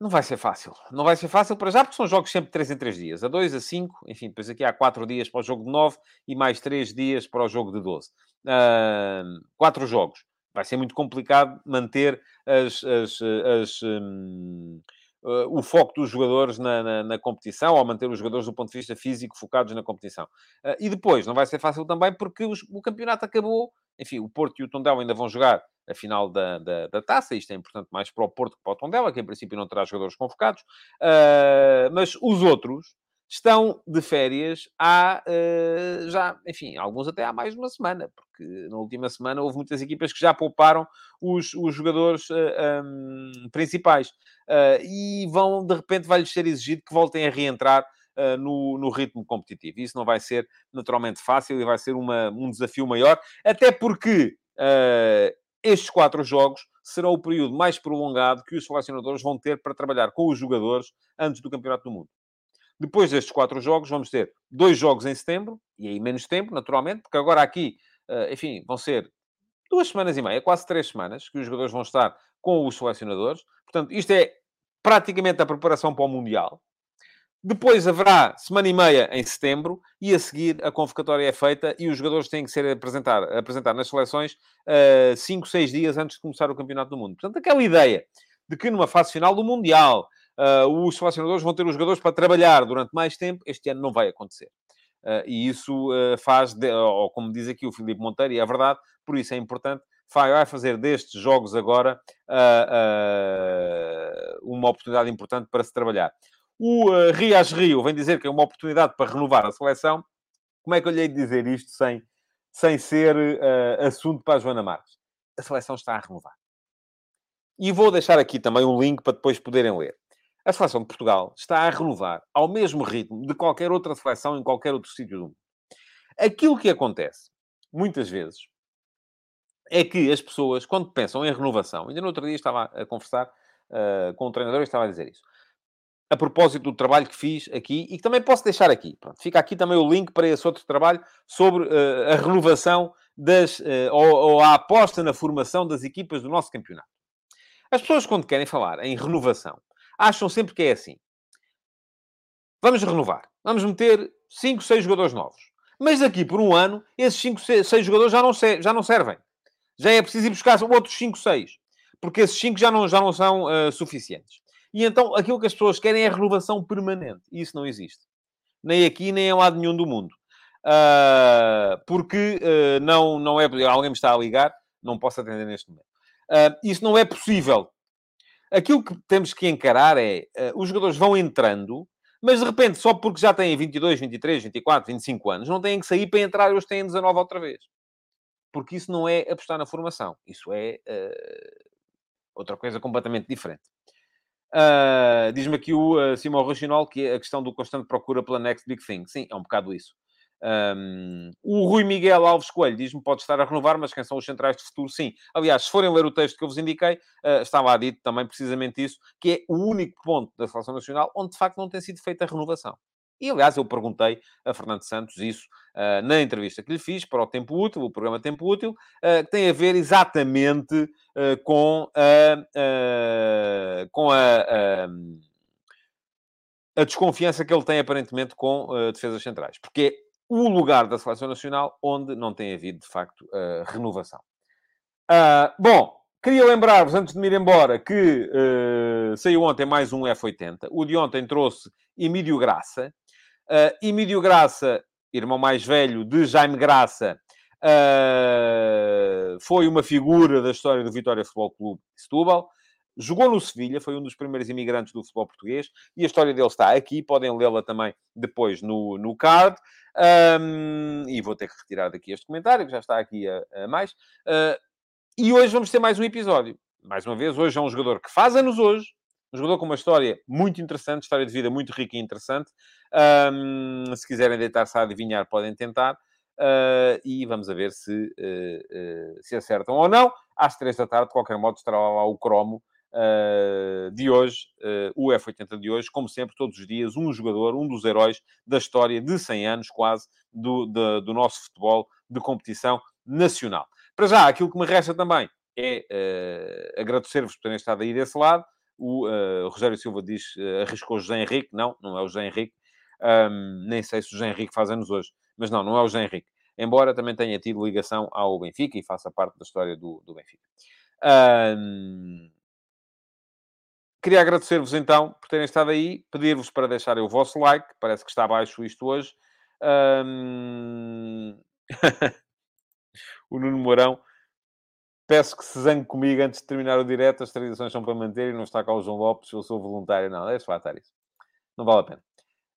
não vai ser fácil. Não vai ser fácil para já, porque são jogos sempre 3 em 3 dias. A 2, a 5, enfim, depois aqui há 4 dias para o jogo de 9 e mais 3 dias para o jogo de 12. Uh, 4 jogos. Vai ser muito complicado manter as, as, as, um, o foco dos jogadores na, na, na, competição, ou manter os jogadores do ponto de vista físico focados na competição. Uh, e depois, não vai ser fácil também porque os, o campeonato acabou. Enfim, o Porto e o Tondela ainda vão jogar a final da, da, da, taça. Isto é importante mais para o Porto que para o Tondela, que em princípio não terá jogadores convocados. Uh, mas os outros estão de férias há uh, já, enfim, alguns até há mais de uma semana, porque na última semana houve muitas equipas que já pouparam os, os jogadores uh, ah, um, principais. e vão, de repente, vai-lhes ser exigido que voltem a reentrar Uh, no, no, ritmo competitivo. Isso não vai ser naturalmente fácil e vai ser uma, um desafio maior, até porque uh, estes quatro jogos serão o período mais prolongado que os selecionadores vão ter para trabalhar com os jogadores antes do Campeonato do Mundo. Depois destes quatro jogos, vamos ter dois jogos em setembro, e aí menos tempo, naturalmente, porque agora aqui, eh, enfim, vão ser duas semanas e meia, quase três semanas, que os jogadores vão estar com os selecionadores. Portanto, isto é praticamente a preparação para o Mundial. Depois haverá semana e meia em setembro e a seguir a convocatória é feita e os jogadores têm que ser apresentar, apresentar nas seleções uh, cinco, seis dias antes de começar o Campeonato do Mundo. Portanto, aquela ideia de que numa fase final do Mundial uh, os selecionadores vão ter os jogadores para trabalhar durante mais tempo, este ano não vai acontecer. Uh, e isso uh, faz, de, ou como diz aqui o Filipe Monteiro, e é verdade, por isso é importante, vai fazer destes jogos agora uma oportunidade importante para se trabalhar. O uh, Rias Rio vem dizer que é uma oportunidade para renovar a seleção. Como é que eu lhe hei de dizer isto sem, sem ser assunto para a Joana Marques? A seleção está a renovar. E vou deixar aqui também um link para depois poderem ler. A seleção de Portugal está a renovar ao mesmo ritmo de qualquer outra seleção em qualquer outro sítio do mundo. Aquilo que acontece, muitas vezes, é que as pessoas, quando pensam em renovação, ainda no outro dia estava a conversar uh, com um treinador e estava a dizer isso a propósito do trabalho que fiz aqui e que também posso deixar aqui. Pronto, fica aqui também o link para esse outro trabalho sobre uh, a renovação das, uh, ou, ou, a aposta na formação das equipas do nosso campeonato. As pessoas, quando querem falar em renovação, acham sempre que é assim. Vamos renovar. Vamos meter 5, 6 jogadores novos. Mas daqui por um ano, esses 5, 6 jogadores já não, já não servem. Já é preciso ir buscar outros 5, 6. Porque esses 5 já não, já não são uh, suficientes. E então aquilo que as pessoas querem é renovação permanente. E isso não existe. Nem aqui, nem em lado nenhum do mundo. Uh, porque uh, não, não é. Alguém me está a ligar, não posso atender neste momento. Uh, isso não é possível. Aquilo que temos que encarar é os jogadores vão entrando, mas de repente, só porque já têm 22, 23, 24, 25 anos, não têm que sair para entrar e hoje têm 19 outra vez. Porque isso não é apostar na formação. Isso é outra coisa completamente diferente. Uh, Diz-me aqui o uh, Simão Racional que a questão do constante procura pela next big thing. Sim, é um bocado isso. Um, o Rui Miguel Alves Coelho diz-me pode estar a renovar, mas quem são os centrais de futuro? Sim. Aliás, se forem ler o texto que eu vos indiquei, uh, dito também precisamente isso, que é o único ponto da Seleção Nacional onde de facto não tem sido feita a renovação. E, aliás, eu perguntei a Fernando Santos isso uh, na entrevista que lhe fiz para o Tempo Útil, o programa Tempo Útil, uh, que tem a ver exatamente uh, com a, com a, a, desconfiança que ele tem, aparentemente, com defesas centrais. Porque o lugar da Seleção Nacional onde não tem havido, de facto, renovação. bom, Queria lembrar-vos, antes de me ir embora, que uh, saiu ontem mais um F80. O de ontem trouxe Emílio Graça, Uh, Emílio Graça, irmão mais velho de Jaime Graça, uh, foi uma figura da história do Vitória Futebol Clube de Setúbal. Jogou no Sevilha, foi um dos primeiros imigrantes do futebol português, e a história dele está aqui, podem lê-la também depois no, no card. Um, e vou ter que retirar daqui este comentário, que já está aqui a, a mais. Uh, e hoje vamos ter mais um episódio. Mais uma vez, hoje é um jogador que faz anos hoje, um jogador com uma história muito interessante, história de vida muito rica e interessante. Um, se quiserem deitar-se a adivinhar, podem tentar. Uh, e vamos a ver se, uh, se acertam ou não. Às três da tarde, de qualquer modo, estará lá o cromo de hoje, o F80 de hoje. Como sempre, todos os dias, um jogador, um dos heróis da história de 100 anos quase do, do, do nosso futebol de competição nacional. Para já, aquilo que me resta também é agradecer-vos por terem estado aí desse lado. O Rogério Silva diz, arriscou José Henrique. Não, não é o José Henrique. Um, nem sei se o José Henrique faz anos hoje. Mas não, não é o José Henrique. Embora também tenha tido ligação ao Benfica e faça parte da história do, do Benfica. Um... Queria agradecer-vos então por terem estado aí, pedir-vos para deixarem o vosso like, parece que está abaixo isto hoje. Um... o Nuno Mourão, peço que se zangue comigo antes de terminar o direto, as tradições são para manter e não está cá o João Lopes, eu sou voluntário. Não, deixa lá estar isso. Não vale a pena.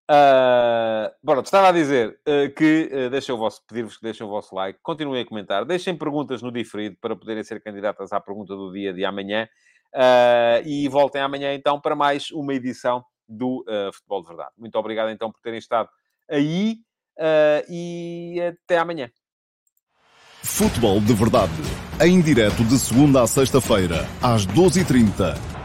Uh, estava a dizer uh, que uh, deixem o vosso, pedir-vos que deixem o vosso like, continuem a comentar, deixem perguntas no diferido para poderem ser candidatas à pergunta do dia de amanhã uh, e voltem amanhã então para mais uma edição do Futebol de Verdade. Muito obrigado então por terem estado aí e até amanhã. Futebol de Verdade, em direto de segunda a sexta-feira, às 12h30